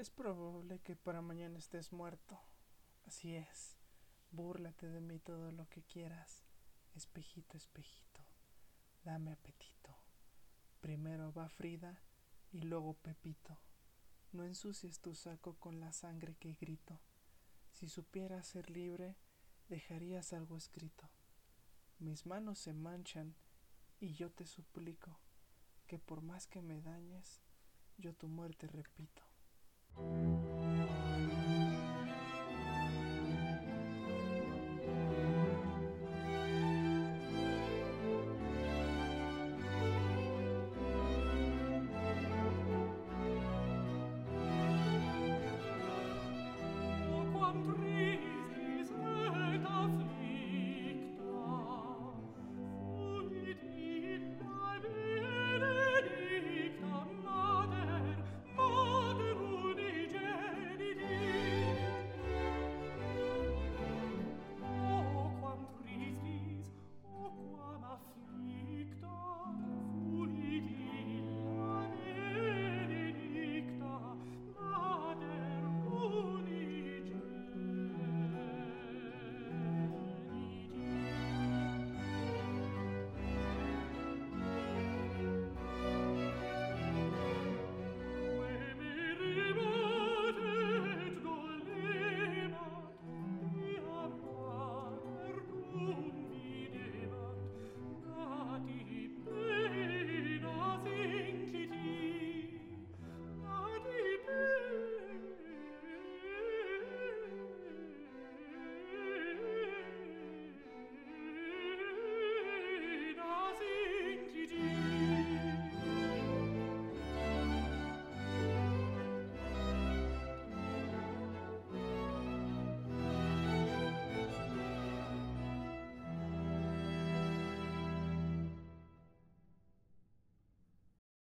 Es probable que para mañana estés muerto. Así es. Búrlate de mí todo lo que quieras. Espejito, espejito, dame apetito. Primero va Frida y luego Pepito. No ensucies tu saco con la sangre que grito. Si supieras ser libre, dejarías algo escrito. Mis manos se manchan y yo te suplico que por más que me dañes, yo tu muerte repito. Música